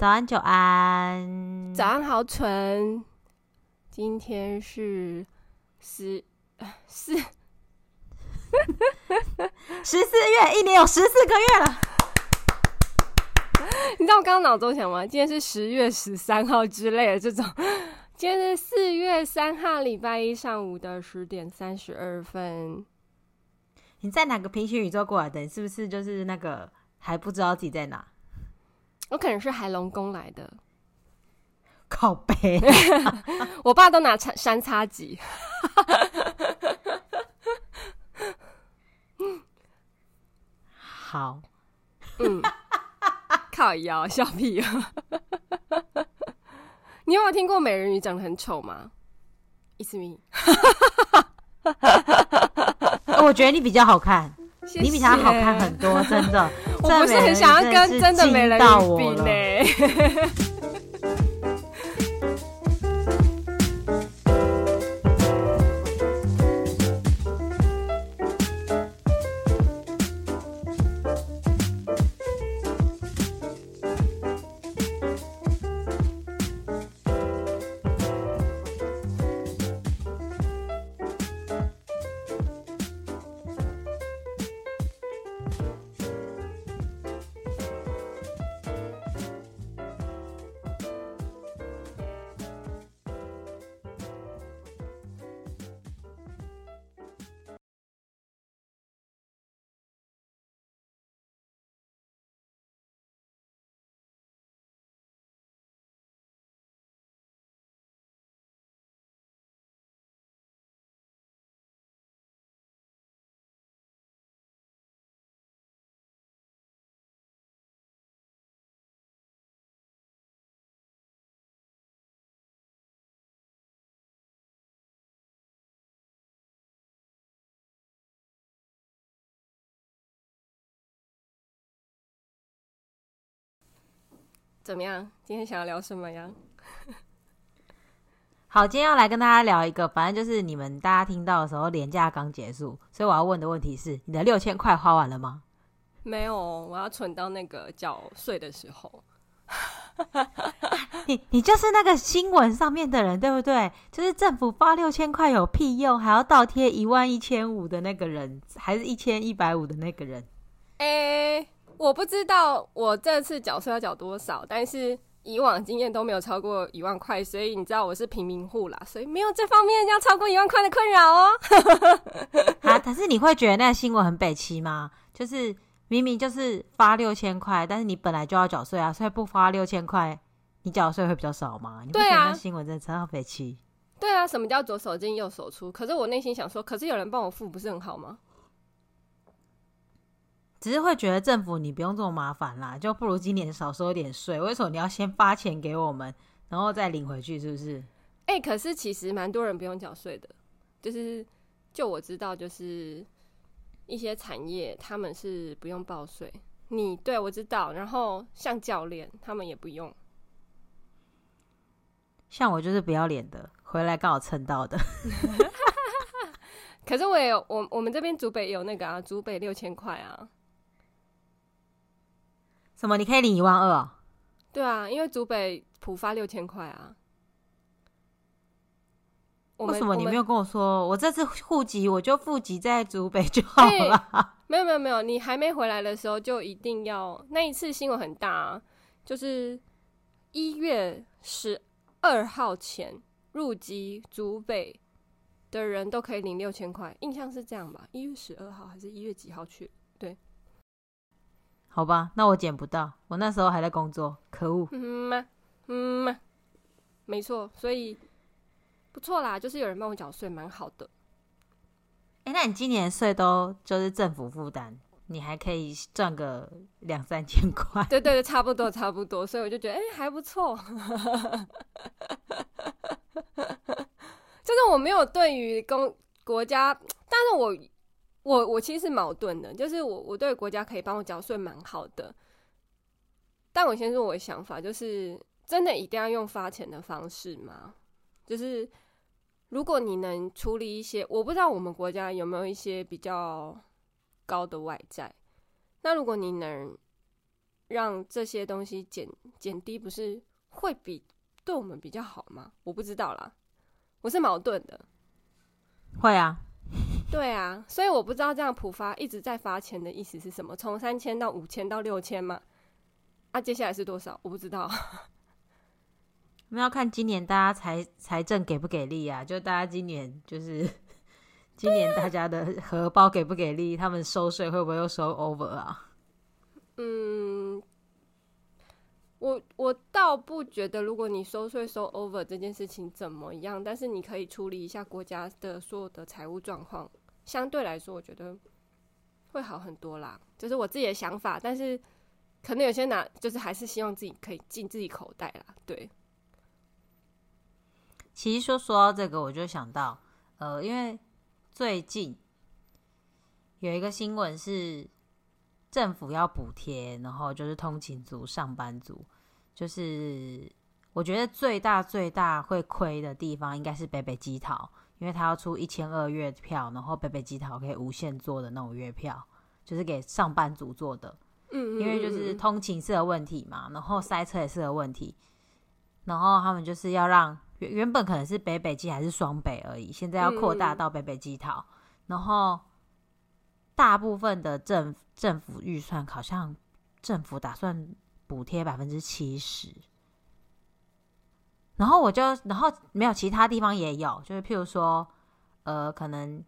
早安，久安，早安，豪纯。今天是十四 十四月，一年有十四个月了。你知道我刚刚脑中想吗？今天是十月十三号之类的这种。今天是四月三号，礼拜一上午的十点三十二分。你在哪个平行宇宙过来的？你是不是就是那个还不知道自己在哪？我可能是海龙宫来的，靠北。我爸都拿三叉戟。好，嗯，靠腰笑屁啊！你有没有听过美人鱼长得很丑吗？It's me。我觉得你比较好看，谢谢，你比他好看很多，真的。我不是很想要跟真的美人鱼比呢。怎么样？今天想要聊什么呀？好，今天要来跟大家聊一个，反正就是你们大家听到的时候，年假刚结束，所以我要问的问题是：你的六千块花完了吗？没有，我要存到那个缴税的时候。你你就是那个新闻上面的人，对不对？就是政府发六千块有屁用，还要倒贴一万一千五的那个人，还是一千一百五的那个人？哎、欸。我不知道我这次缴税要缴多少，但是以往经验都没有超过一万块，所以你知道我是平民户啦，所以没有这方面要超过一万块的困扰哦。啊，可是你会觉得那个新闻很北七吗？就是明明就是发六千块，但是你本来就要缴税啊，所以不发六千块，你缴税会比较少吗？你不觉得那新闻真的超北七？对啊，什么叫左手进右手出？可是我内心想说，可是有人帮我付，不是很好吗？只是会觉得政府你不用这么麻烦啦，就不如今年少收一点税。为什么你要先发钱给我们，然后再领回去？是不是？哎、欸，可是其实蛮多人不用缴税的，就是就我知道，就是一些产业他们是不用报税。你对我知道，然后像教练他们也不用，像我就是不要脸的，回来刚好蹭到的。可是我也有，我我们这边竹北有那个啊，竹北六千块啊。什么？你可以领一万二哦？对啊，因为竹北普发六千块啊。为什么你没有跟我说？我这次户籍我就户籍在竹北就好了。欸。没有没有没有，你还没回来的时候就一定要。那一次新闻很大啊，就是一月十二号前入籍竹北的人都可以领六千块，印象是这样吧？一月十二号还是一月几号去？对。好吧，那我捡不到，我那时候还在工作，可恶。嗯嘛，嗯嘛，没错，所以不错啦，就是有人帮我缴税，蛮好的。哎、欸，那你今年税都就是政府负担，你还可以赚个两三千块。对对对，差不多差不多，所以我就觉得哎、欸、还不错。就是我没有对于公国家，但是我。我我其实是矛盾的，就是我我对国家可以帮我缴税蛮好的，但我先说我的想法，就是真的一定要用发钱的方式吗？就是如果你能处理一些，我不知道我们国家有没有一些比较高的外债，那如果你能让这些东西减减低，不是会比对我们比较好吗？我不知道啦，我是矛盾的。会啊，对啊，所以我不知道这样普发一直在发钱的意思是什么？从三千到五千到六千嘛？啊，接下来是多少？我不知道。我们要看今年大家财财政给不给力啊？就大家今年就是 今年大家的荷包给不给力？他们收税会不会又收 over 啊？嗯，我我倒不觉得，如果你收税收 over 这件事情怎么样，但是你可以处理一下国家的所有的财务状况，相对来说，我觉得会好很多啦。就是我自己的想法，但是可能有些拿，就是还是希望自己可以进自己口袋啦。对，其实说说到这个，我就想到，呃，因为最近有一个新闻是。政府要补贴，然后就是通勤族、上班族，就是我觉得最大最大会亏的地方应该是北北基桃，因为他要出一千二月票，然后北北基桃可以无限坐的那种月票，就是给上班族做的。嗯，因为就是通勤是个问题嘛，然后塞车也是个问题，然后他们就是要让原原本可能是北北基还是双北而已，现在要扩大到北北基桃，然后。大部分的政政府预算好像政府打算补贴百分之七十，然后我就然后没有其他地方也有，就是譬如说，呃，可能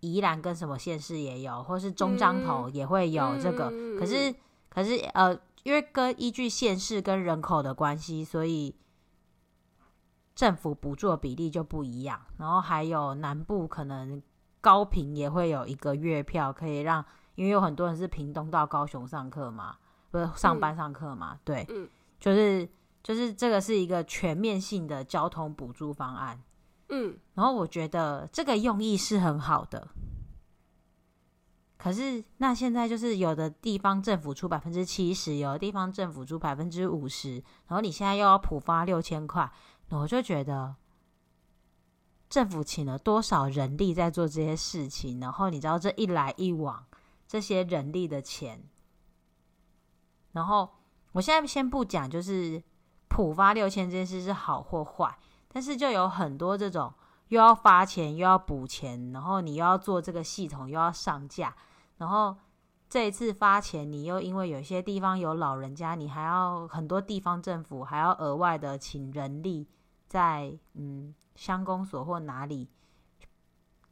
宜兰跟什么县市也有，或是中彰投也会有这个，可是可是呃，因为跟依据县市跟人口的关系，所以政府补助的比例就不一样，然后还有南部可能。高屏也会有一个月票，可以让，因为有很多人是屏东到高雄上课嘛，不是上班上课嘛，嗯、对，嗯、就是就是这个是一个全面性的交通补助方案，嗯，然后我觉得这个用意是很好的，可是那现在就是有的地方政府出百分之七十，有的地方政府出百分之五十，然后你现在又要普发六千块，我就觉得。政府请了多少人力在做这些事情？然后你知道这一来一往，这些人力的钱，然后我现在先不讲，就是普发六千这件事是好或坏，但是就有很多这种又要发钱又要补钱，然后你又要做这个系统又要上架，然后这一次发钱，你又因为有些地方有老人家，你还要很多地方政府还要额外的请人力在嗯。乡公所或哪里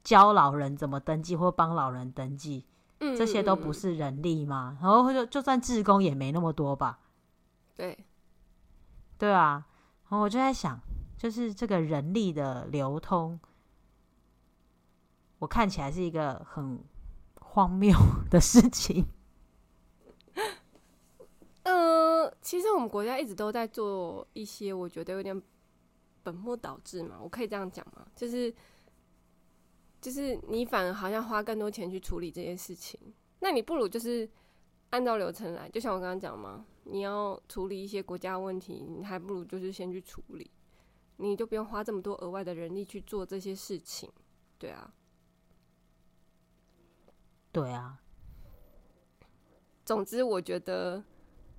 教老人怎么登记或帮老人登记，嗯，这些都不是人力吗？然后就就算志工也没那么多吧？对，对啊。然后我就在想，就是这个人力的流通，我看起来是一个很荒谬的事情。呃，其实我们国家一直都在做一些，我觉得有点。本末倒置嘛，我可以这样讲吗？就是，就是你反而好像花更多钱去处理这些事情，那你不如就是按照流程来，就像我刚刚讲嘛，你要处理一些国家问题，你还不如就是先去处理，你就不用花这么多额外的人力去做这些事情，对啊，对啊。总之，我觉得。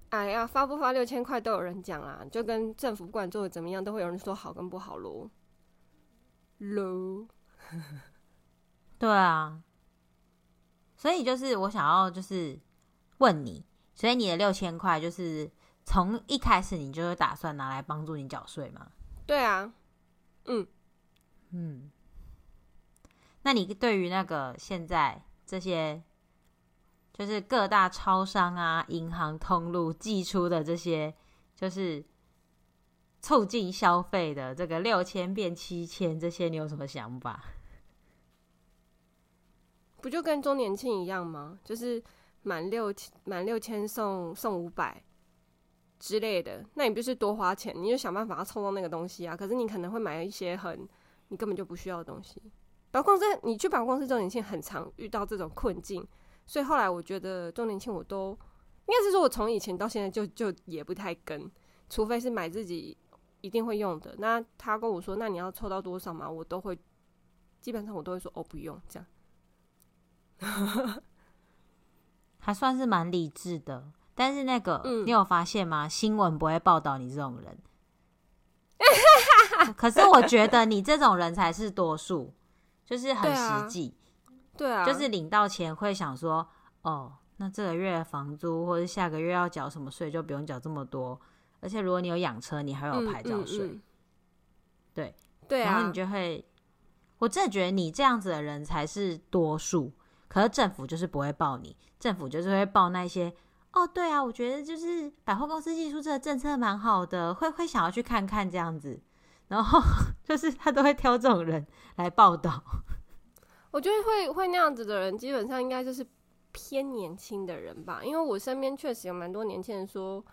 哎呀，发不发六千块都有人讲啦，就跟政府不管做的怎么样，都会有人说好跟不好喽。喽，对啊，所以就是我想要就是问你，所以你的六千块就是从一开始你就是打算拿来帮助你缴税吗？对啊，嗯嗯，那你对于那个现在这些。就是各大超商啊、银行通路寄出的这些，就是促进消费的这个六千变七千，这些你有什么想法？不就跟周年庆一样吗？就是满六千满六千送送五百之类的，那你不是多花钱？你就想办法要凑到那个东西啊。可是你可能会买一些很你根本就不需要的东西。百货公司，你去百货公司周年庆很常遇到这种困境。所以后来我觉得周年庆我都应该是说，我从以前到现在就就也不太跟，除非是买自己一定会用的。那他跟我说，那你要凑到多少嘛？我都会基本上我都会说哦，不用这样，还算是蛮理智的。但是那个，嗯、你有发现吗？新闻不会报道你这种人。可是我觉得你这种人才是多数，就是很实际。对啊，就是领到钱会想说，哦，那这个月房租或者下个月要缴什么税，就不用缴这么多。而且如果你有养车，你还有牌照税。嗯嗯嗯、对对啊，然后你就会，我真的觉得你这样子的人才是多数。可是政府就是不会报你，政府就是会报那些。哦，对啊，我觉得就是百货公司寄出这个政策蛮好的，会会想要去看看这样子，然后 就是他都会挑这种人来报道。我觉得会会那样子的人，基本上应该就是偏年轻的人吧，因为我身边确实有蛮多年轻人说，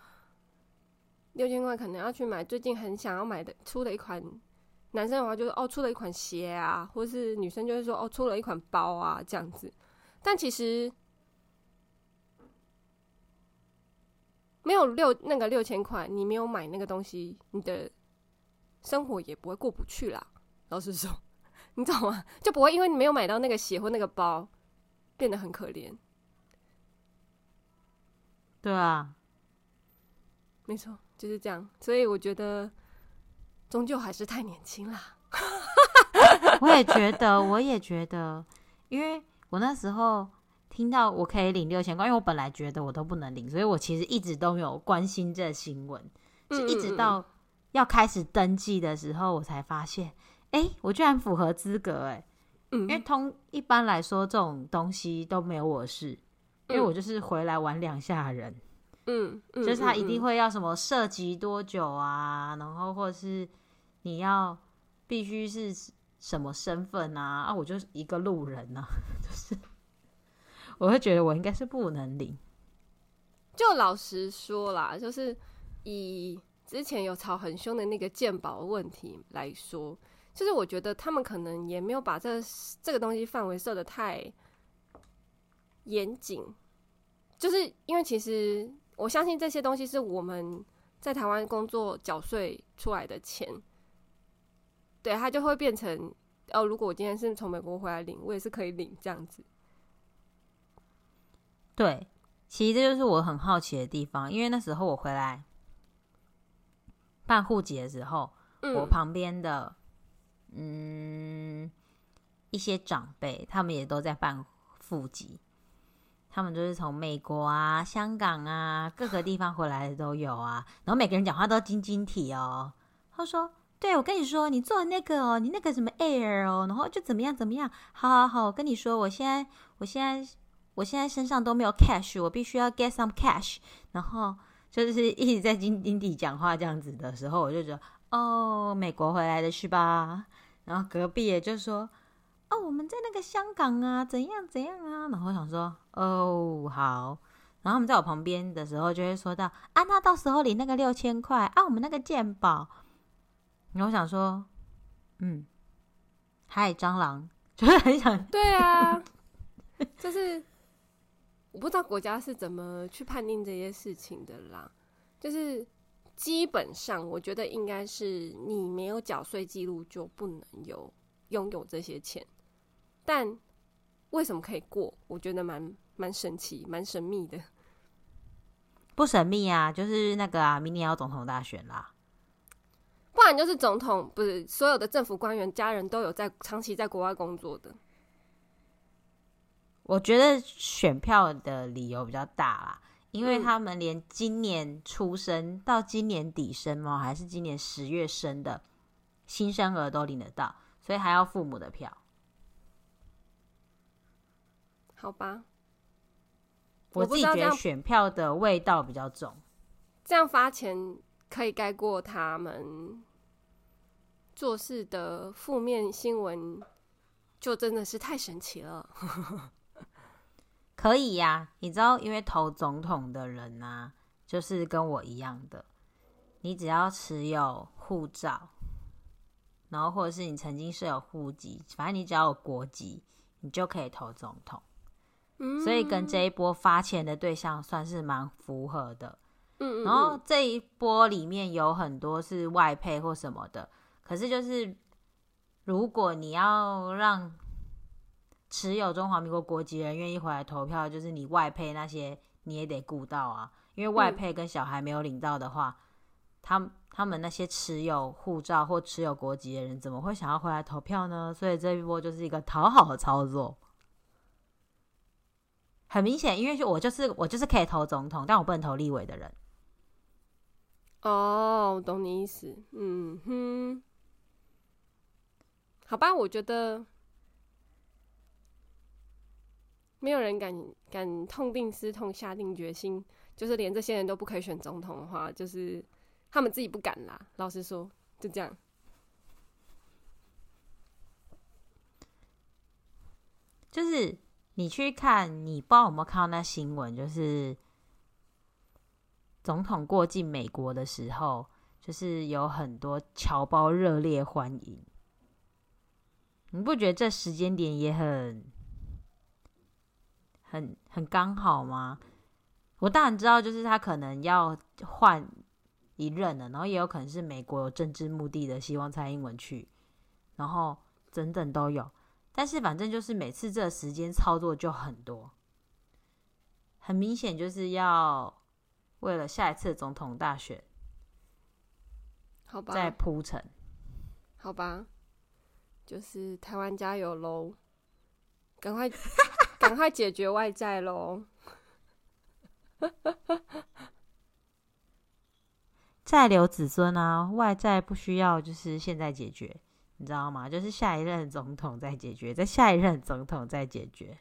六千块可能要去买最近很想要买的出了一款，男生的话就是哦出了一款鞋啊，或是女生就会说哦出了一款包啊这样子，但其实。没有六那个六千块，你没有买那个东西，你的生活也不会过不去啦。老实说，你懂吗？就不会因为你没有买到那个鞋或那个包，变得很可怜。对啊，没错，就是这样。所以我觉得，终究还是太年轻啦。我也觉得，我也觉得，因为我那时候。听到我可以领六千块，因为我本来觉得我都不能领，所以我其实一直都没有关心这新闻，是一直到要开始登记的时候，我才发现，哎、欸，我居然符合资格，哎，因为通一般来说这种东西都没有我事，因为我就是回来玩两下人，嗯，就是他一定会要什么涉及多久啊，然后或者是你要必须是什么身份啊，啊，我就是一个路人啊，就是。我会觉得我应该是不能领。就老实说啦，就是以之前有吵很凶的那个鉴宝问题来说，就是我觉得他们可能也没有把这这个东西范围设得太严谨。就是因为其实我相信这些东西是我们在台湾工作缴税出来的钱，对，它就会变成哦，如果我今天是从美国回来领，我也是可以领这样子。对，其实这就是我很好奇的地方，因为那时候我回来办户籍的时候，嗯、我旁边的嗯一些长辈，他们也都在办户籍，他们就是从美国啊、香港啊各个地方回来的都有啊，然后每个人讲话都晶晶体哦。他说：“对，我跟你说，你做那个哦，你那个什么 Air 哦，然后就怎么样怎么样，好好好，我跟你说，我现在我现在。”我现在身上都没有 cash，我必须要 get some cash。然后就是 一直在晶晶体讲话这样子的时候，我就觉得哦，美国回来的是吧？然后隔壁也就说哦，我们在那个香港啊，怎样怎样啊？然后我想说哦，好。然后他们在我旁边的时候就会说到啊，那到时候你那个六千块啊，我们那个健保。然后我想说，嗯，嗨，蟑螂，就是很想对啊，就是。我不知道国家是怎么去判定这些事情的啦，就是基本上我觉得应该是你没有缴税记录就不能有拥有这些钱，但为什么可以过？我觉得蛮蛮神奇、蛮神秘的。不神秘啊，就是那个啊，明年要总统大选啦，不然就是总统不是所有的政府官员家人都有在长期在国外工作的。我觉得选票的理由比较大啦，因为他们连今年出生到今年底生吗？还是今年十月生的新生儿都领得到，所以还要父母的票。好吧，我自己觉得选票的味道比较重。这样发钱可以盖过他们做事的负面新闻，就真的是太神奇了。可以呀、你知道，因为投总统的人呢、啊，就是跟我一样的，你只要持有护照，然后或者是你曾经是有户籍，反正你只要有国籍，你就可以投总统。所以跟这一波发钱的对象算是蛮符合的。嗯，然后这一波里面有很多是外配或什么的，可是就是如果你要让。持有中华民国国籍人愿意回来投票，就是你外配那些你也得顾到啊，因为外配跟小孩没有领到的话，嗯、他他们那些持有护照或持有国籍的人怎么会想要回来投票呢？所以这一波就是一个讨好的操作。很明显，因为我就是我就是可以投总统，但我不能投立委的人。哦，懂你意思。嗯哼，好吧，我觉得没有人敢敢痛定思痛，下定决心，就是连这些人都不可以选总统的话，就是他们自己不敢啦。老实说，就这样。就是你去看，你不知道有没有看到那新闻，就是。总统过境美国的时候，就是有很多侨胞热烈欢迎。你不觉得这时间点也很、很、很刚好吗？我当然知道，就是他可能要换一任了，然后也有可能是美国有政治目的的，希望蔡英文去，然后等等都有。但是反正就是每次这时间操作就很多，很明显就是要。为了下一次总统大选，好吧，再铺陈，好吧，就是台湾加油喽！赶快，赶快解决外债喽！再留子孙啊，外债不需要，就是现在解决，你知道吗？就是下一任总统再解决，在下一任总统再解决。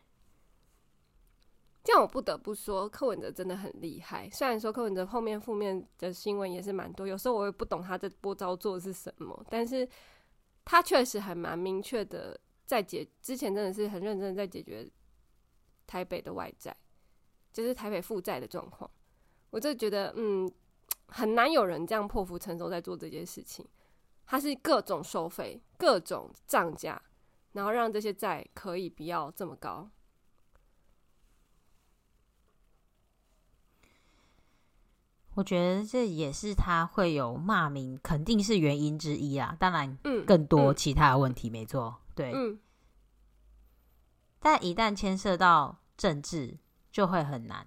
这样我不得不说，柯文哲真的很厉害。虽然说柯文哲后面负面的新闻也是蛮多，有时候我也不懂他这波操作是什么，但是他确实还蛮明确的在解。之前真的是很认真在解决台北的外债，就是台北负债的状况。我就觉得，嗯，很难有人这样破釜沉舟在做这件事情。他是各种收费、各种涨价，然后让这些债可以不要这么高。我觉得这也是他会有骂名，肯定是原因之一啊。当然，更多其他的问题，没错，对。但一旦牵涉到政治，就会很难，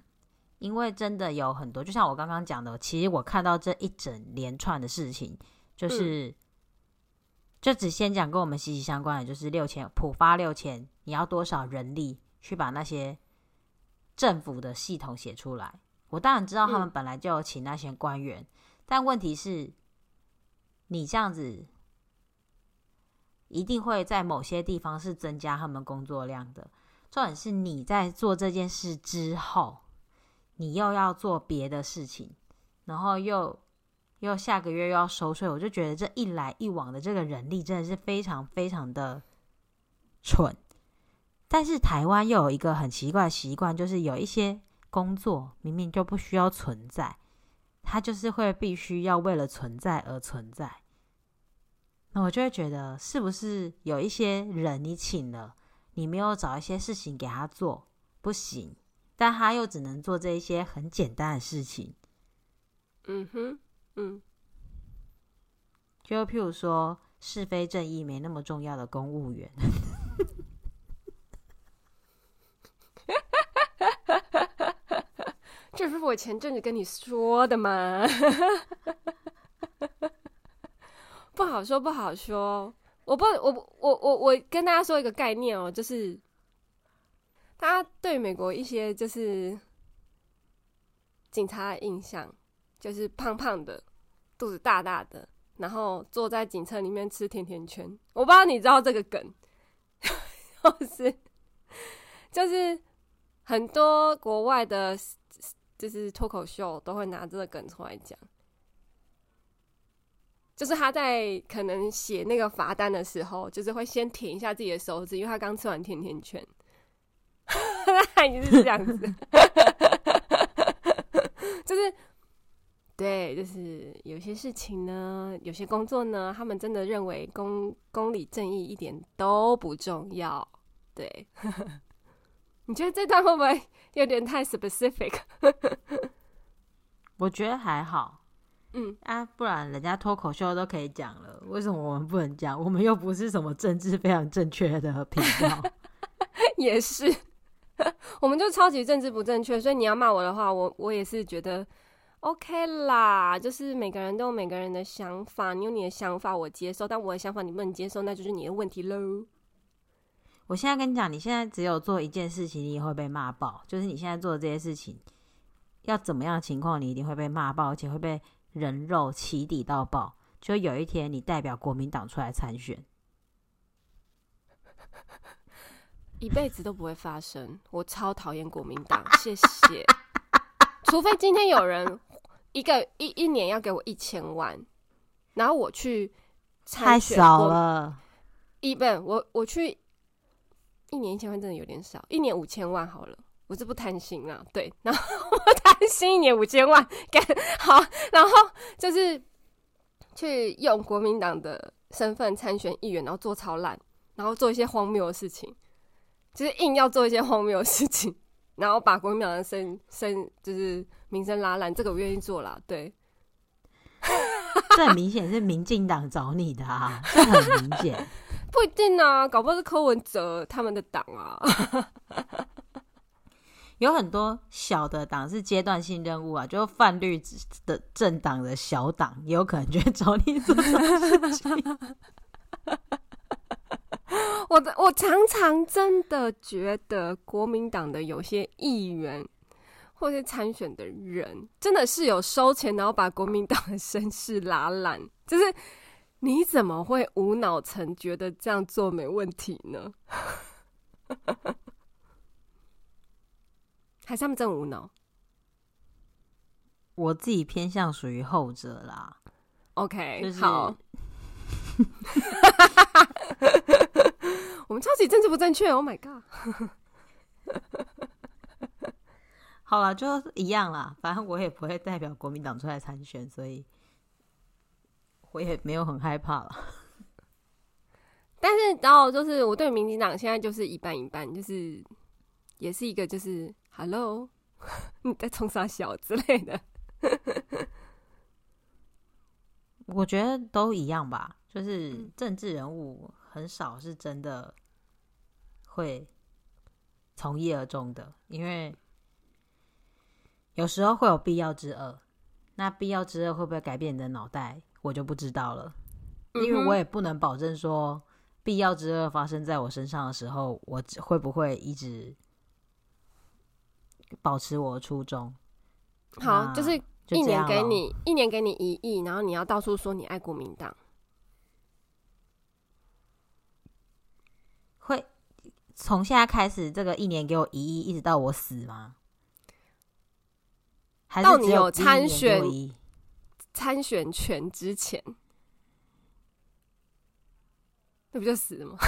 因为真的有很多，就像我刚刚讲的，其实我看到这一整连串的事情，就是，就只先讲跟我们息息相关的，就是六千普发六千，你要多少人力去把那些政府的系统写出来？我当然知道他们本来就有请那些官员，嗯、但问题是，你这样子一定会在某些地方是增加他们工作量的。重点是你在做这件事之后，你又要做别的事情，然后又又下个月又要收税，我就觉得这一来一往的这个人力真的是非常非常的蠢。但是台湾又有一个很奇怪的习惯，就是有一些。工作明明就不需要存在，他就是会必须要为了存在而存在。那我就会觉得，是不是有一些人你请了，你没有找一些事情给他做，不行，但他又只能做这一些很简单的事情。嗯哼，嗯，就譬如说是非正义没那么重要的公务员。这不是我前阵子跟你说的吗？不好说，不好说。我不，我我我我跟大家说一个概念哦，就是大家对美国一些就是警察的印象，就是胖胖的，肚子大大的，然后坐在警车里面吃甜甜圈。我不知道你知道这个梗，就是就是很多国外的。就是脱口秀都会拿这个梗出来讲，就是他在可能写那个罚单的时候，就是会先舔一下自己的手指，因为他刚吃完甜甜圈，他已经是这样子，就是对，就是有些事情呢，有些工作呢，他们真的认为公公理正义一点都不重要，对。你觉得这段会不会有点太 specific？我觉得还好，嗯啊，不然人家脱口秀都可以讲了，为什么我们不能讲？我们又不是什么政治非常正确的频道。也是，我们就超级政治不正确，所以你要骂我的话，我我也是觉得 OK 啦。就是每个人都有每个人的想法，你有你的想法，我接受；但我的想法你不能接受，那就是你的问题喽。我现在跟你讲，你现在只有做一件事情，你也会被骂爆。就是你现在做的这些事情，要怎么样的情况，你一定会被骂爆，而且会被人肉起底到爆。就有一天，你代表国民党出来参选。一辈子都不会发生，我超讨厌国民党，谢谢。除非今天有人一个一一年要给我一千万，然后我去参选，太少了。一本，我我去一年一千万真的有点少，一年五千万好了，我是不贪心啊。对，然后 我贪心一年五千万，干好，然后就是去用国民党的身份参选议员，然后做超烂，然后做一些荒谬的事情。就是硬要做一些荒谬的事情，然后把国民党的声声就是名声拉烂，这个我愿意做啦。对，这很明显是民进党找你的啊，这很明显。不一定啊，搞不好是柯文哲他们的党啊。有很多小的党是阶段性任务啊，就泛绿的政党的小党也有可能就会找你做事情。我的我常常真的觉得国民党的有些议员或者参选的人，真的是有收钱，然后把国民党的声势拉烂。就是你怎么会无脑层觉得这样做没问题呢？还是他们真无脑？我自己偏向属于后者啦。OK，、就是、好。我们超级政治不正确，Oh my god！好了，就一样啦，反正我也不会代表国民党出来参选，所以我也没有很害怕了。但是，然后就是我对民进党现在就是一半一半，就是也是一个就是 Hello，你在冲啥小之类的。我觉得都一样吧，就是政治人物很少是真的。会从一而终的，因为有时候会有必要之恶。那必要之恶会不会改变你的脑袋，我就不知道了。因为我也不能保证说必要之恶发生在我身上的时候，我会不会一直保持我的初衷。好，就是一年给你一年给你一亿，然后你要到处说你爱国民党，会。从现在开始，这个一年给我一亿，一直到我死吗？还是只有参选参选权之前，那不就死了吗？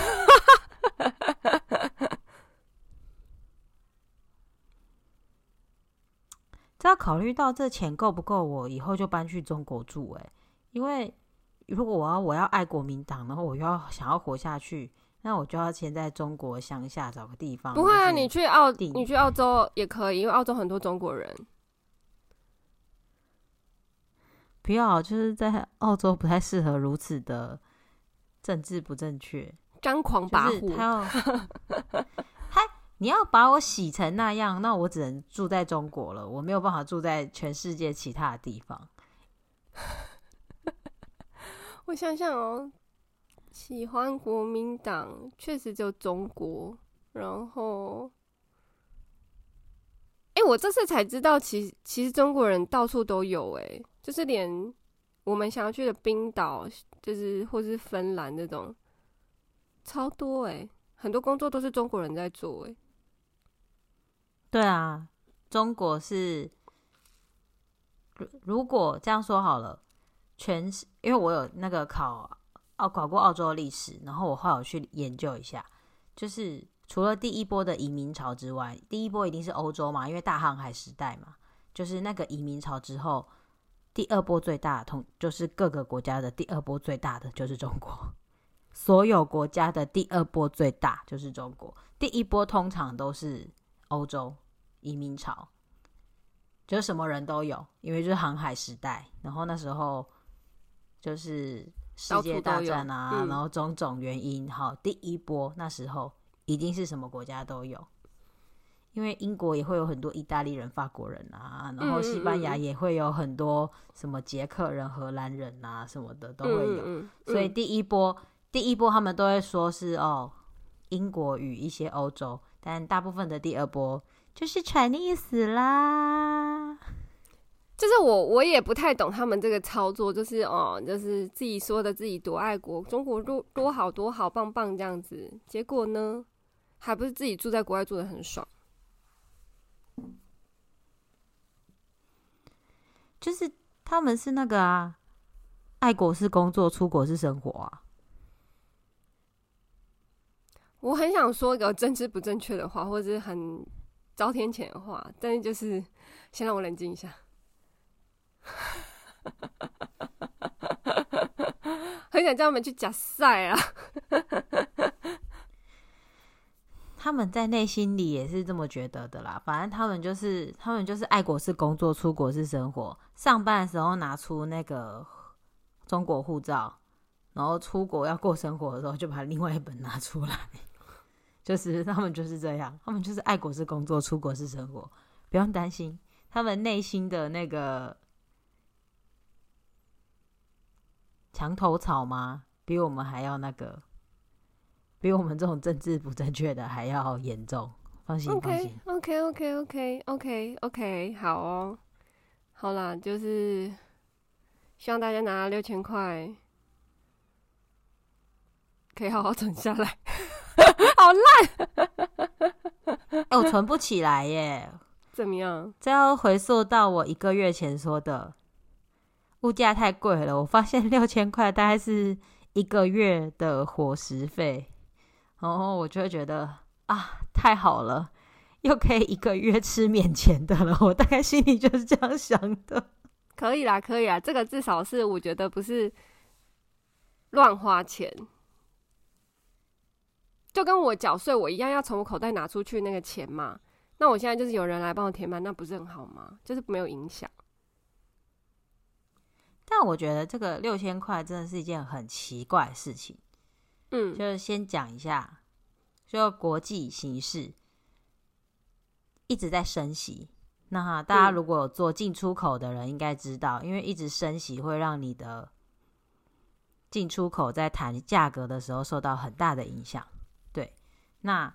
这要考虑到这钱够不够，我以后就搬去中国住。哎，因为如果我要我要爱国民党，然后我又要想要活下去。那我就要先在中国乡下找个地方。不会啊，你去澳，你去澳洲也可以，因为澳洲很多中国人。不要，就是在澳洲不太适合如此的政治不正确，张狂跋扈。他要，嗨，你要把我洗成那样，那我只能住在中国了，我没有办法住在全世界其他的地方。我想想哦。喜欢国民党确实就中国，然后，哎、我这次才知道其，其其实中国人到处都有，哎，就是连我们想要去的冰岛，就是或是芬兰那种，超多哎，很多工作都是中国人在做，哎，对啊，中国是，如如果这样说好了，全是因为我有那个考。哦，搞过澳洲历史，然后我后来有去研究一下，就是除了第一波的移民潮之外，第一波一定是欧洲嘛，因为大航海时代嘛，就是那个移民潮之后，第二波最大的同就是各个国家的第二波最大的就是中国，所有国家的第二波最大就是中国，第一波通常都是欧洲移民潮，就是什么人都有，因为就是航海时代，然后那时候就是。世界大战啊，嗯、然后种种原因，好，第一波那时候一定是什么国家都有，因为英国也会有很多意大利人、法国人啊，然后西班牙也会有很多什么捷克人、荷兰人啊什么的都会有。嗯嗯嗯、所以第一波，第一波他们都会说是哦，英国与一些欧洲，但大部分的第二波就是 Chinese 啦。就是我，我也不太懂他们这个操作，就是哦，就是自己说的自己多爱国，中国多多好多好棒棒这样子，结果呢，还不是自己住在国外住的很爽。就是他们是那个啊，爱国是工作，出国是生活啊。我很想说一个政治不正确的话，或者是很遭天谴的话，但是就是先让我冷静一下。很想叫他们去假赛啊！他们在内心里也是这么觉得的啦。反正他们就是，他们就是爱国是工作，出国是生活。上班的时候拿出那个中国护照，然后出国要过生活的时候就把另外一本拿出来。就是他们就是这样，他们就是爱国是工作，出国是生活。不用担心，他们内心的那个。墙头草吗？比我们还要那个，比我们这种政治不正确的还要严重。放心，放心。OK，OK，OK，OK，OK，好哦，好啦，就是希望大家拿六千块可以好好存下来。好烂烂！哎、欸，我存不起来耶。怎么样？这要回溯到我一个月前说的。物价太贵了，我发现六千块大概是一个月的伙食费，然后我就会觉得啊，太好了，又可以一个月吃免钱的了。我大概心里就是这样想的。可以啦，可以啦，这个至少是我觉得不是乱花钱，就跟我缴税我一样，要从我口袋拿出去那个钱嘛。那我现在就是有人来帮我填满，那不是很好吗？就是没有影响。但我觉得这个六千块真的是一件很奇怪的事情。嗯，就是先讲一下，就国际形势一直在升息。那大家如果有做进出口的人，应该知道，因为一直升息会让你的进出口在谈价格的时候受到很大的影响。对，那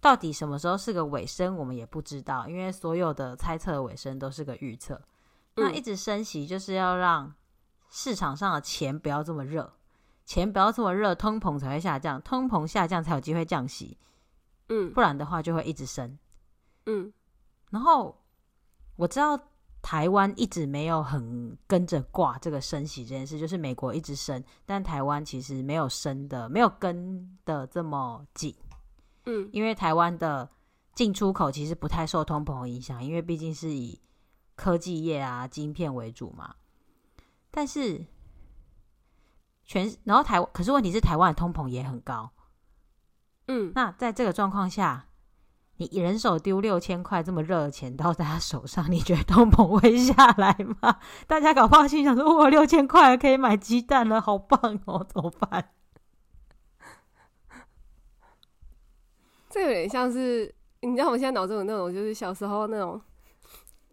到底什么时候是个尾声，我们也不知道，因为所有的猜测的尾声都是个预测。那一直升息就是要让市场上的钱不要这么热，钱不要这么热，通膨才会下降，通膨下降才有机会降息，嗯，不然的话就会一直升，嗯。然后我知道台湾一直没有很跟着挂这个升息这件事，就是美国一直升，但台湾其实没有升的，没有跟的这么紧，嗯，因为台湾的进出口其实不太受通膨影响，因为毕竟是以科技业啊，晶片为主嘛。但是全然后台湾，可是问题是台湾的通膨也很高，嗯，那在这个状况下，你人手丢六千块这么热的钱到大家手上，你觉得通膨会下来吗？大家搞不好心想说：“我六千块可以买鸡蛋了，好棒哦，怎么办？” 这有点像是你知道，我现在脑中有那种，就是小时候那种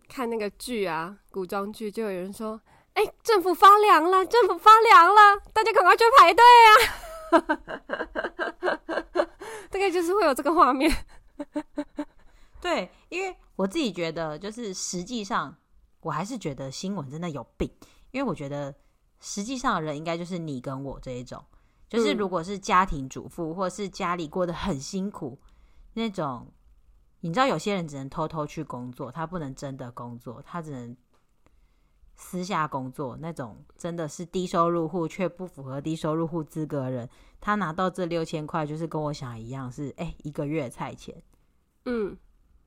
看那个剧啊，古装剧，就有人说。哎、欸，政府发粮了！政府发粮了！大家赶快去排队啊！大概就是会有这个画面。对，因为我自己觉得，就是实际上，我还是觉得新闻真的有病。因为我觉得，实际上的人应该就是你跟我这一种，就是如果是家庭主妇，或是家里过得很辛苦那种，你知道，有些人只能偷偷去工作，他不能真的工作，他只能。私下工作那种真的是低收入户却不符合低收入户资格的人，他拿到这六千块，就是跟我想一样是，是、欸、哎一个月菜钱。嗯，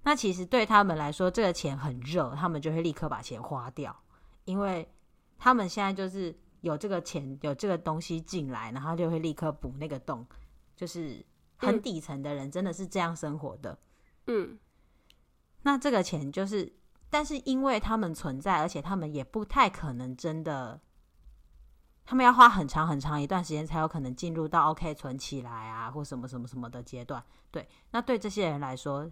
那其实对他们来说，这个钱很热，他们就会立刻把钱花掉，因为他们现在就是有这个钱，有这个东西进来，然后就会立刻补那个洞。就是很底层的人真的是这样生活的。嗯，那这个钱就是。但是因为他们存在，而且他们也不太可能真的，他们要花很长很长一段时间才有可能进入到 OK 存起来啊，或什么什么什么的阶段。对，那对这些人来说，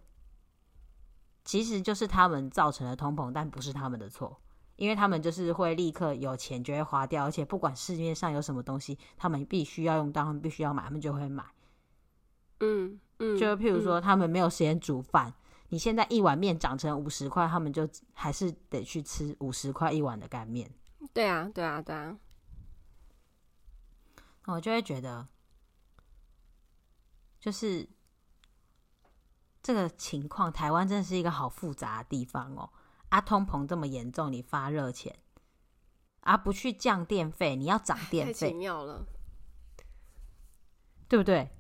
其实就是他们造成了通膨，但不是他们的错，因为他们就是会立刻有钱就会花掉，而且不管市面上有什么东西，他们必须要用到，他们必须要买，他们就会买。嗯嗯，就譬如说，他们没有时间煮饭。你现在一碗面涨成五十块，他们就还是得去吃五十块一碗的干面。对啊，对啊，对啊。我就会觉得，就是这个情况，台湾真的是一个好复杂的地方哦。啊，通膨这么严重，你发热钱，啊，不去降电费，你要涨电费，太奇妙了，对不对？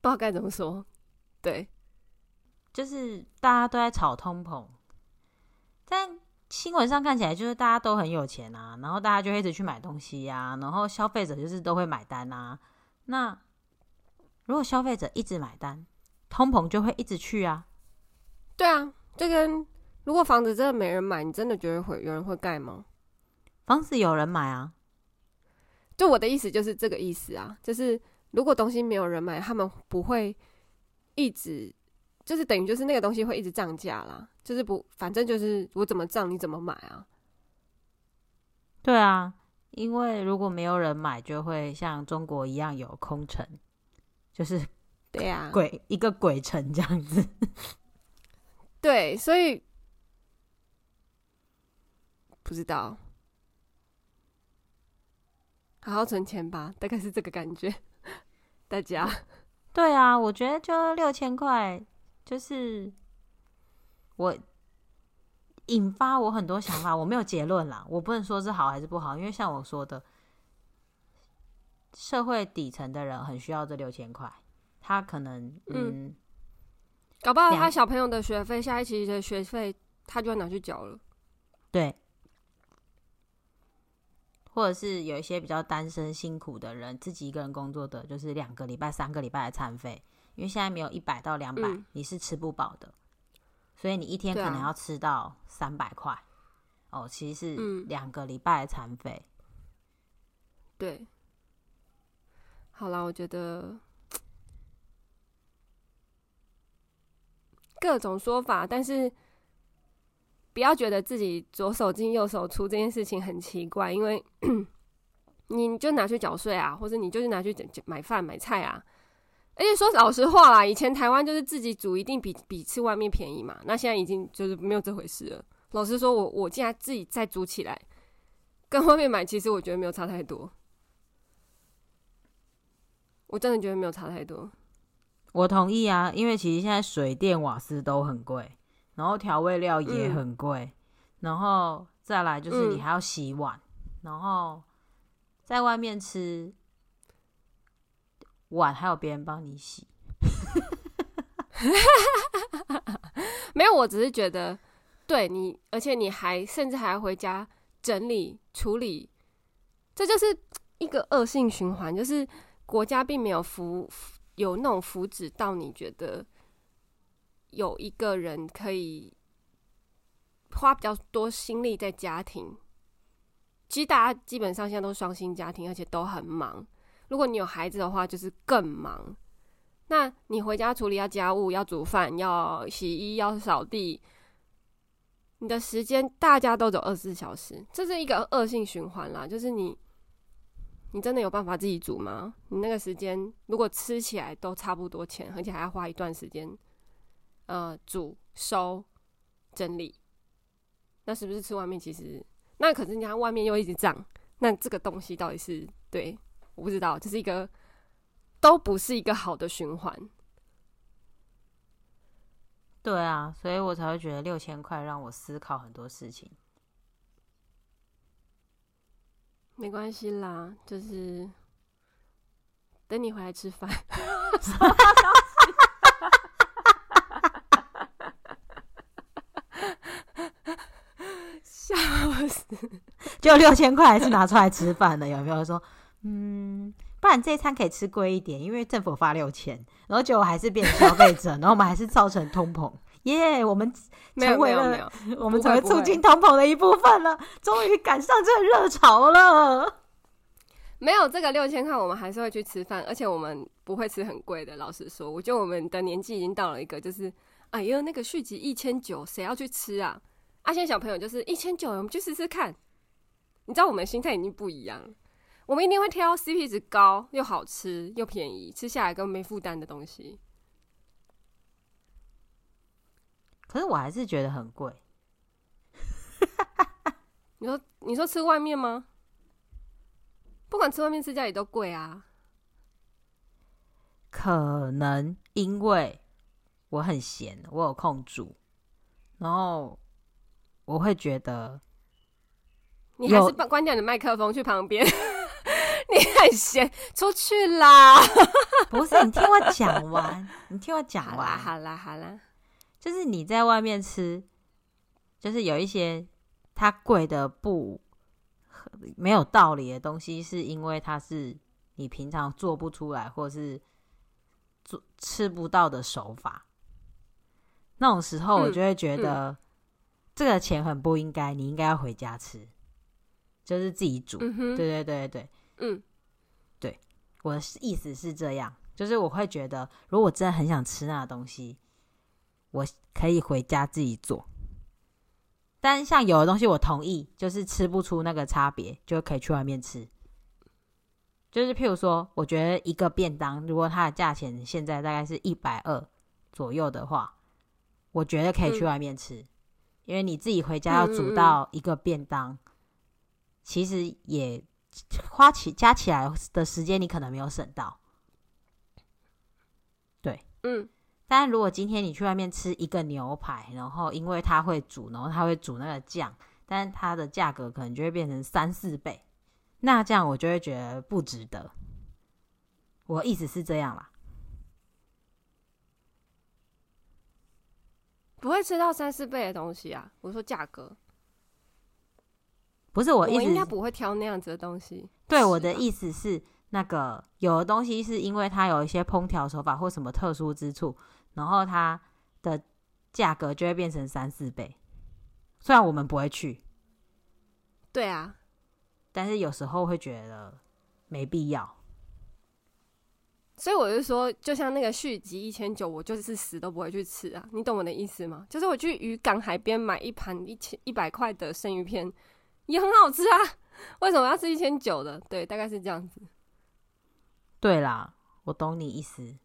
不知道该怎么说，对。就是大家都在炒通膨，但新闻上看起来就是大家都很有钱啊，然后大家就一直去买东西呀，然后消费者就是都会买单啊。那如果消费者一直买单，通膨就会一直去啊。对啊，这跟如果房子真的没人买，你真的觉得会有人会盖吗？房子有人买啊，就我的意思就是这个意思啊，就是如果东西没有人买，他们不会一直。就是等于就是那个东西会一直涨价啦，就是不，反正就是我怎么涨你怎么买啊？对啊，因为如果没有人买，就会像中国一样有空城，就是对呀，鬼一个鬼城这样子。对，所以不知道，好好存钱吧，大概是这个感觉。大家，对啊，我觉得就六千块。就是我引发我很多想法，我没有结论啦，我不能说是好还是不好，因为像我说的，社会底层的人很需要这六千块，他可能嗯，嗯，搞不好他小朋友的学费，下一期的学费他就要拿去缴了，对，或者是有一些比较单身辛苦的人，自己一个人工作的，就是两个礼拜、三个礼拜的餐费。因为现在没有一百到两百，嗯，你是吃不饱的，所以你一天可能要吃到三百块。哦，其实是两个礼拜的餐费。对，好啦，我觉得各种说法，但是不要觉得自己左手进右手出这件事情很奇怪，因为 你就拿去缴税啊，或者你就是拿去买饭买菜啊。而且说老实话啦，以前台湾就是自己煮一定比比吃外面便宜嘛。那现在已经就是没有这回事了。老实说，我我现在自己再煮起来，跟外面买其实我觉得没有差太多。我真的觉得没有差太多。我同意啊，因为其实现在水电瓦斯都很贵，然后调味料也很贵，嗯，然后再来就是你还要洗碗，嗯，然后在外面吃。碗还有别人帮你洗，没有，我只是觉得，对你，而且你还甚至还要回家整理处理，这就是一个恶性循环，就是国家并没有扶有那种福祉到你觉得有一个人可以花比较多心力在家庭，其实大家基本上现在都是双薪家庭，而且都很忙。如果你有孩子的话，就是更忙。那你回家处理要家务、要煮饭、要洗衣、要扫地，你的时间大家都走二十四小时，这是一个恶性循环啦。就是你，你真的有办法自己煮吗？你那个时间如果吃起来都差不多钱，而且还要花一段时间，呃，煮、收、整理，那是不是吃外面？其实那可是人家外面又一直涨，那这个东西到底是对？我不知道，这是一个都不是一个好的循环。对啊，所以我才会觉得六千块让我思考很多事情。没关系啦，就是等你回来吃饭。笑死！就六千块还是拿出来吃饭的？有没有说？嗯，不然这一餐可以吃贵一点，因为政府发六千，然后结果还是变成消费者，然后我们还是造成通膨。耶、yeah，我们成为了 我们成为促进通膨的一部分了，终于赶上这个热潮了。没有这个六千块，我们还是会去吃饭，而且我们不会吃很贵的。老实说，我觉得我们的年纪已经到了一个，就是哎呦，那个续集一千九，谁要去吃啊？啊，现在小朋友就是一千九，我们去试试看。你知道我们的心态已经不一样了，我们一定会挑 CP 值高又好吃又便宜，吃下来更没负担的东西。可是我还是觉得很贵。你说，你说吃外面吗？不管吃外面吃家里都贵啊。可能因为我很闲，我有空煮，然后我会觉得，你还是关关掉你的麦克风去旁边。你很闲，出去啦！不是，你听我讲完，你听我讲完。好啦，好啦，就是你在外面吃，就是有一些它贵的不没有道理的东西，是因为它是你平常做不出来，或是。做吃不到的手法，那种时候我就会觉得这个钱很不应该，你应该要回家吃，就是自己煮。嗯，对对对对，嗯，对，我的意思是这样，就是我会觉得，如果我真的很想吃那个东西，我可以回家自己做。但像有的东西，我同意，就是吃不出那个差别，就可以去外面吃。就是譬如说，我觉得一个便当，如果它的价钱现在大概是一百二左右的话，我觉得可以去外面吃，嗯、因为你自己回家要煮到一个便当，嗯嗯其实也花起加起来的时间，你可能没有省到。对，嗯。但如果今天你去外面吃一个牛排，然后因为它会煮，然后它会煮那个酱，但是它的价格可能就会变成三四倍。那这样我就会觉得不值得。我意思是这样啦，不会吃到三四倍的东西啊。我说价格，不是我意思，我应该不会挑那样子的东西。对，我的意思是，那个有的东西是因为它有一些烹调手法或什么特殊之处，然后它的价格就会变成三四倍。虽然我们不会去，对啊。但是有时候会觉得没必要，所以我就说，就像那个续集一千九，我就是死都不会去吃啊！你懂我的意思吗？就是我去渔港海边买一盘一千一百块的生鱼片，也很好吃啊！为什么要吃一千九的？对，大概是这样子。对啦，我懂你意思。嗯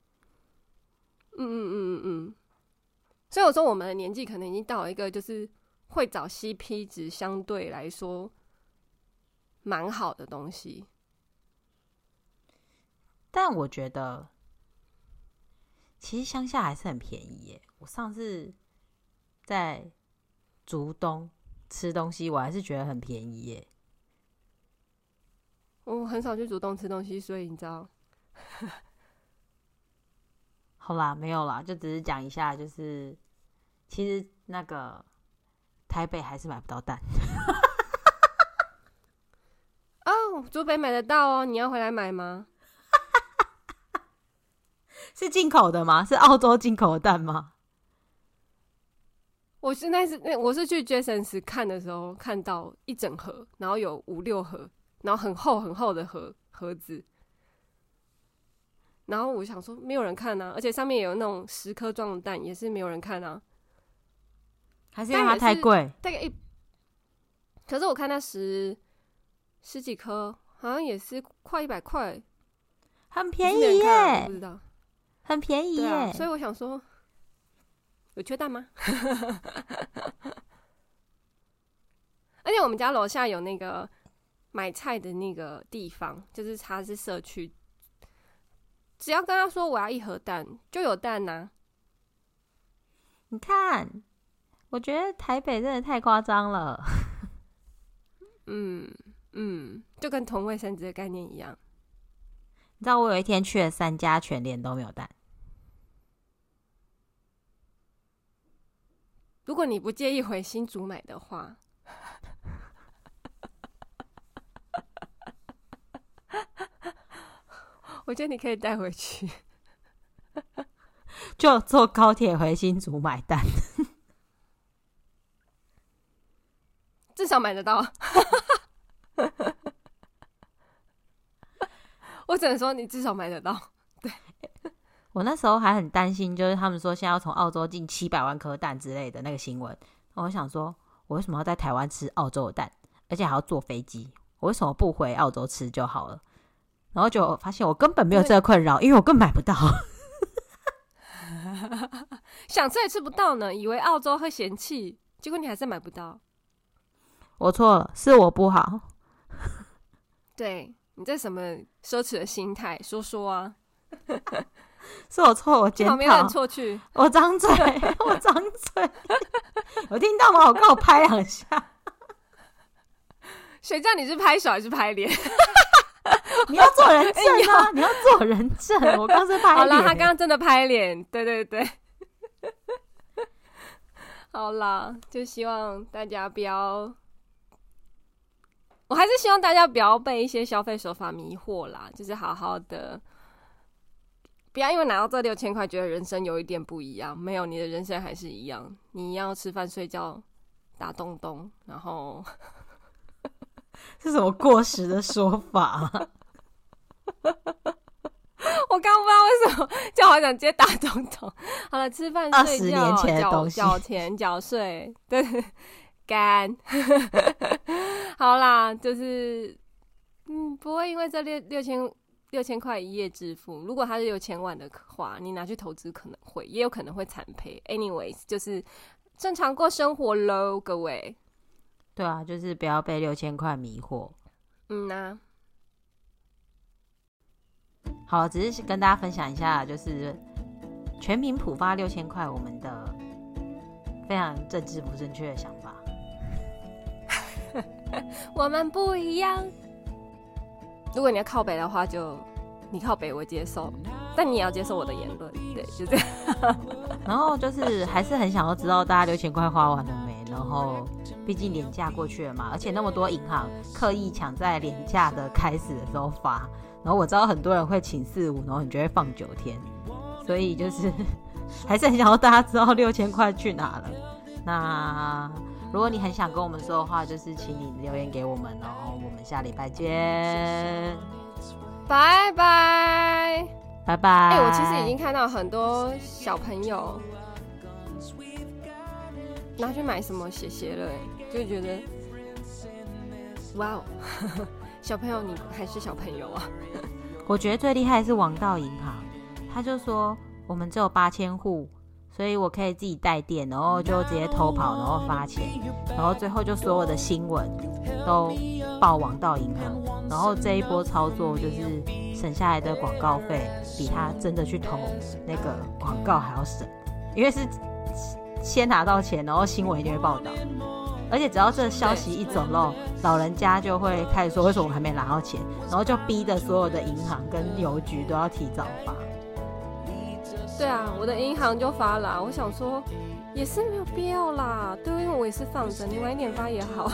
嗯嗯嗯嗯。所以我说，我们的年纪可能已经到了一个，就是会找 CP 值相对来说。蛮好的东西，但我觉得其实乡下还是很便宜耶。我上次在竹东吃东西，我还是觉得很便宜耶。我很少去主动吃东西，所以你知道？好啦，没有啦，就只是讲一下，就是其实那个台北还是买不到蛋。哦竹北买得到哦，你要回来买吗？是进口的吗？是澳洲进口的蛋吗？我是那是那我是去 Jasons 看的时候看到一整盒，然后有五六盒，然后很厚很厚的盒盒子，然后我想说没有人看啊，而且上面也有那种十颗装的蛋，也是没有人看啊，还是因为它太贵？大概一，可是我看它十。十几颗，好像也是快一百块，很便宜耶！不知道，很便宜耶。啊，所以我想说，有缺蛋吗？而且我们家楼下有那个买菜的那个地方，就是它是社区，只要跟他说我要一盒蛋，就有蛋呐，啊。你看，我觉得台北真的太夸张了。嗯。嗯，就跟同卫生纸的概念一样。你知道我有一天去了三家全联都没有蛋。如果你不介意回新竹买的话，我觉得你可以带回去，就坐高铁回新竹买单，至少买得到。我只能说，你至少买得到。对，我那时候还很担心，就是他们说现在要从澳洲进七百万颗蛋之类的那个新闻。我想说，我为什么要在台湾吃澳洲的蛋，而且还要坐飞机？我为什么不回澳洲吃就好了？然后就发现我根本没有这个困扰，因为我根本买不到。想吃也吃不到呢，以为澳洲会嫌弃，结果你还是买不到。我错了，是我不好。对，你这什么奢侈的心态？说说啊！是我错，我检讨。旁边错去，我张嘴，我张嘴。有听到吗？我刚我拍两下。谁叫你是拍手还是拍脸？你要做人证啊！你要做人证。我刚是拍脸。好了，他刚刚真的拍脸。对对对。好啦，就希望大家不要。我还是希望大家不要被一些消费手法迷惑啦，就是好好的，不要因为拿到这六千块，觉得人生有一点不一样。没有，你的人生还是一样，你要吃饭、睡觉、打东东，然后 是什么过时的说法？我刚刚不知道为什么叫我想接打东东。好了，吃饭、睡觉、缴缴钱、缴税，对。干，好啦，就是，嗯，不会因为这六六千六千块一夜致富。如果他是六千万的话，你拿去投资可能会，也有可能会惨赔。Anyways，就是正常过生活喽，各位。对啊，就是不要被六千块迷惑。嗯呐、啊。好，只是跟大家分享一下，就是全民普发六千块，我们的非常政治不正确的想法。我们不一样。如果你要靠北的话，就你靠北，我接受。但你也要接受我的言论，对，就这样。然后就是还是很想要知道大家六千块花完了没。然后毕竟连假过去了嘛，而且那么多银行刻意抢在连假的开始的时候发。然后我知道很多人会请四五，然后你就会放九天。所以就是 还是很想要大家知道六千块去哪了。那。如果你很想跟我们说的话，就是请你留言给我们哦。我们下礼拜见，拜拜，拜拜。哎、欸，我其实已经看到很多小朋友拿去买什么鞋鞋了，就觉得哇哦，小朋友你还是小朋友啊。我觉得最厉害的是王道银行，他就说我们只有八千户。所以我可以自己带电，然后就直接偷跑，然后发钱，然后最后就所有的新闻都报网到银行，然后这一波操作就是省下来的广告费比他真的去投那个广告还要省，因为是先拿到钱，然后新闻一定会报道，而且只要这消息一走漏，老人家就会开始说为什么我还没拿到钱，然后就逼得所有的银行跟邮局都要提早发。对啊我的银行就发啦我想说也是没有必要啦对因为我也是放着你晚一点发也好。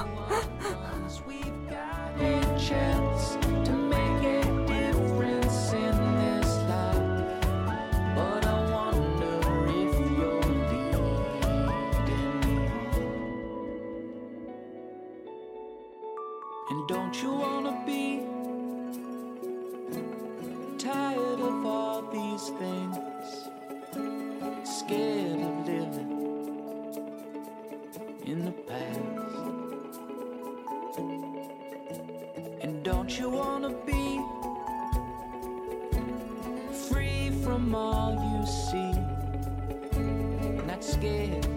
Things? you wanna be. Free from all you see. Not scared.